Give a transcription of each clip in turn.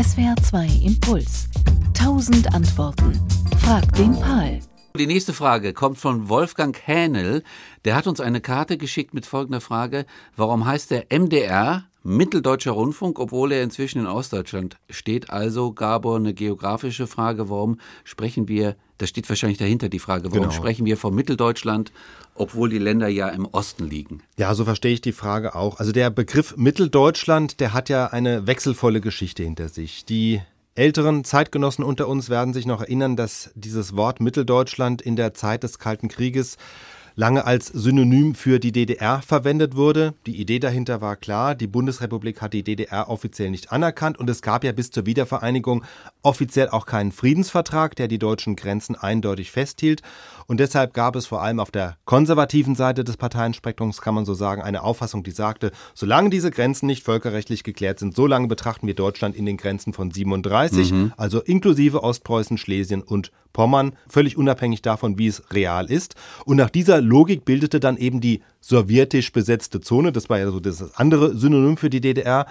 SWR 2 Impuls. Tausend Antworten. Frag den Pal. Die nächste Frage kommt von Wolfgang Hähnel. Der hat uns eine Karte geschickt mit folgender Frage. Warum heißt der MDR Mitteldeutscher Rundfunk, obwohl er inzwischen in Ostdeutschland steht? Also, Gabor, eine geografische Frage. Warum sprechen wir, da steht wahrscheinlich dahinter die Frage, warum genau. sprechen wir von Mitteldeutschland, obwohl die Länder ja im Osten liegen? Ja, so verstehe ich die Frage auch. Also der Begriff Mitteldeutschland, der hat ja eine wechselvolle Geschichte hinter sich. Die Älteren Zeitgenossen unter uns werden sich noch erinnern, dass dieses Wort Mitteldeutschland in der Zeit des Kalten Krieges lange als Synonym für die DDR verwendet wurde. Die Idee dahinter war klar, die Bundesrepublik hat die DDR offiziell nicht anerkannt und es gab ja bis zur Wiedervereinigung offiziell auch keinen Friedensvertrag, der die deutschen Grenzen eindeutig festhielt. Und deshalb gab es vor allem auf der konservativen Seite des Parteienspektrums, kann man so sagen, eine Auffassung, die sagte, solange diese Grenzen nicht völkerrechtlich geklärt sind, solange betrachten wir Deutschland in den Grenzen von 37, mhm. also inklusive Ostpreußen, Schlesien und Pommern, völlig unabhängig davon, wie es real ist. Und nach dieser Logik bildete dann eben die sowjetisch besetzte Zone, das war ja so das andere Synonym für die DDR,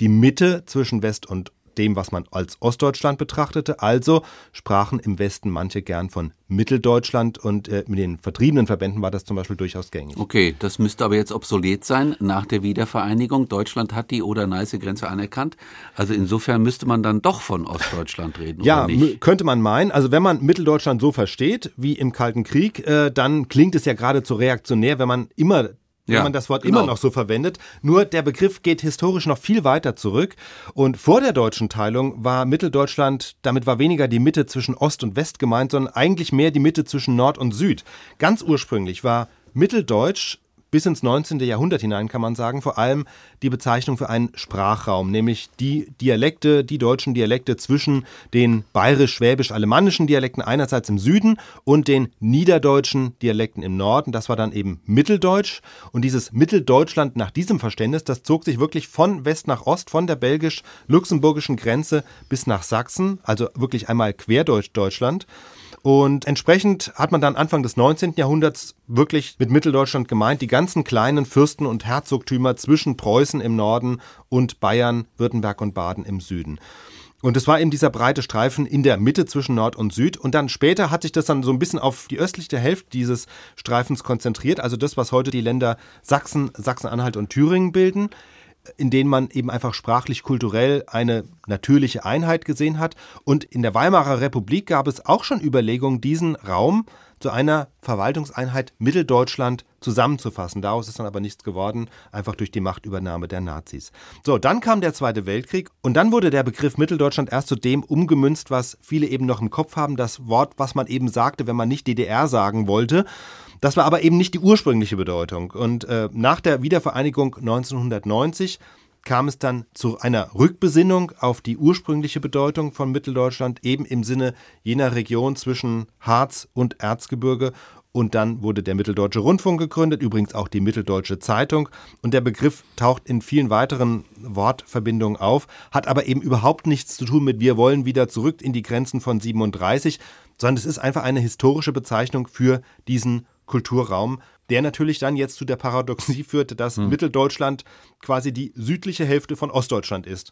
die Mitte zwischen West und dem, was man als Ostdeutschland betrachtete. Also sprachen im Westen manche gern von Mitteldeutschland und äh, mit den vertriebenen Verbänden war das zum Beispiel durchaus gängig. Okay, das müsste aber jetzt obsolet sein nach der Wiedervereinigung. Deutschland hat die Oder-Neiße-Grenze anerkannt. Also insofern müsste man dann doch von Ostdeutschland reden. ja, könnte man meinen. Also wenn man Mitteldeutschland so versteht wie im Kalten Krieg, äh, dann klingt es ja geradezu reaktionär, wenn man immer wenn ja, man das Wort genau. immer noch so verwendet. Nur der Begriff geht historisch noch viel weiter zurück. Und vor der deutschen Teilung war Mitteldeutschland, damit war weniger die Mitte zwischen Ost und West gemeint, sondern eigentlich mehr die Mitte zwischen Nord und Süd. Ganz ursprünglich war Mitteldeutsch bis ins 19. Jahrhundert hinein, kann man sagen, vor allem die Bezeichnung für einen Sprachraum, nämlich die Dialekte, die deutschen Dialekte zwischen den bayerisch-schwäbisch-alemannischen Dialekten einerseits im Süden und den niederdeutschen Dialekten im Norden. Das war dann eben Mitteldeutsch. Und dieses Mitteldeutschland nach diesem Verständnis, das zog sich wirklich von West nach Ost, von der belgisch-luxemburgischen Grenze bis nach Sachsen, also wirklich einmal quer durch Deutschland. Und entsprechend hat man dann Anfang des 19. Jahrhunderts wirklich mit Mitteldeutschland gemeint, die ganzen kleinen Fürsten- und Herzogtümer zwischen Preußen im Norden und Bayern, Württemberg und Baden im Süden. Und es war eben dieser breite Streifen in der Mitte zwischen Nord und Süd. Und dann später hat sich das dann so ein bisschen auf die östliche Hälfte dieses Streifens konzentriert, also das, was heute die Länder Sachsen, Sachsen-Anhalt und Thüringen bilden in denen man eben einfach sprachlich, kulturell eine natürliche Einheit gesehen hat. Und in der Weimarer Republik gab es auch schon Überlegungen, diesen Raum zu einer Verwaltungseinheit Mitteldeutschland zusammenzufassen. Daraus ist dann aber nichts geworden, einfach durch die Machtübernahme der Nazis. So, dann kam der Zweite Weltkrieg und dann wurde der Begriff Mitteldeutschland erst zu dem umgemünzt, was viele eben noch im Kopf haben, das Wort, was man eben sagte, wenn man nicht DDR sagen wollte. Das war aber eben nicht die ursprüngliche Bedeutung. Und äh, nach der Wiedervereinigung 1990 kam es dann zu einer Rückbesinnung auf die ursprüngliche Bedeutung von Mitteldeutschland, eben im Sinne jener Region zwischen Harz und Erzgebirge. Und dann wurde der Mitteldeutsche Rundfunk gegründet, übrigens auch die Mitteldeutsche Zeitung. Und der Begriff taucht in vielen weiteren Wortverbindungen auf, hat aber eben überhaupt nichts zu tun mit wir wollen wieder zurück in die Grenzen von 37, sondern es ist einfach eine historische Bezeichnung für diesen Kulturraum, der natürlich dann jetzt zu der Paradoxie führte, dass hm. Mitteldeutschland quasi die südliche Hälfte von Ostdeutschland ist.